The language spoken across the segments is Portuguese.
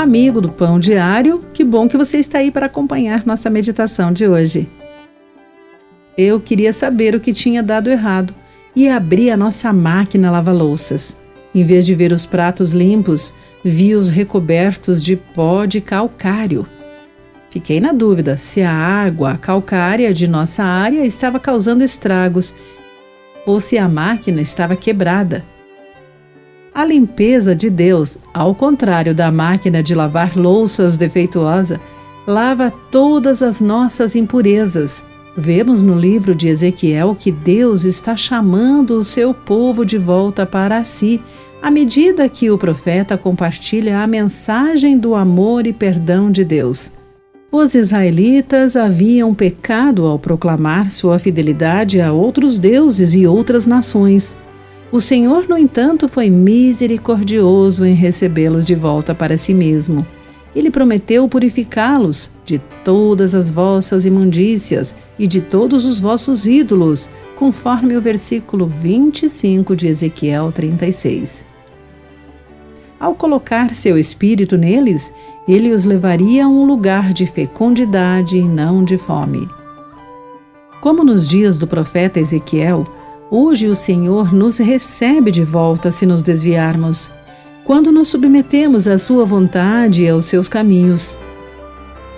amigo do Pão Diário. Que bom que você está aí para acompanhar nossa meditação de hoje. Eu queria saber o que tinha dado errado e abri a nossa máquina lava-louças. Em vez de ver os pratos limpos, vi-os recobertos de pó de calcário. Fiquei na dúvida se a água calcária de nossa área estava causando estragos ou se a máquina estava quebrada. A limpeza de Deus, ao contrário da máquina de lavar louças defeituosa, lava todas as nossas impurezas. Vemos no livro de Ezequiel que Deus está chamando o seu povo de volta para si, à medida que o profeta compartilha a mensagem do amor e perdão de Deus. Os israelitas haviam pecado ao proclamar sua fidelidade a outros deuses e outras nações. O Senhor, no entanto, foi misericordioso em recebê-los de volta para si mesmo. Ele prometeu purificá-los de todas as vossas imundícias e de todos os vossos ídolos, conforme o versículo 25 de Ezequiel 36. Ao colocar seu espírito neles, ele os levaria a um lugar de fecundidade e não de fome. Como nos dias do profeta Ezequiel, hoje o Senhor nos recebe de volta se nos desviarmos, quando nos submetemos à Sua vontade e aos seus caminhos.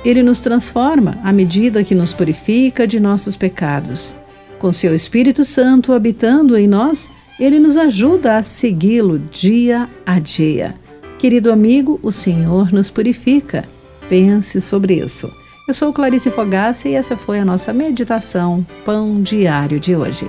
Ele nos transforma à medida que nos purifica de nossos pecados. Com seu Espírito Santo habitando em nós, ele nos ajuda a segui-lo dia a dia. Querido amigo, o Senhor nos purifica. Pense sobre isso. Eu sou Clarice Fogaça e essa foi a nossa meditação Pão Diário de hoje.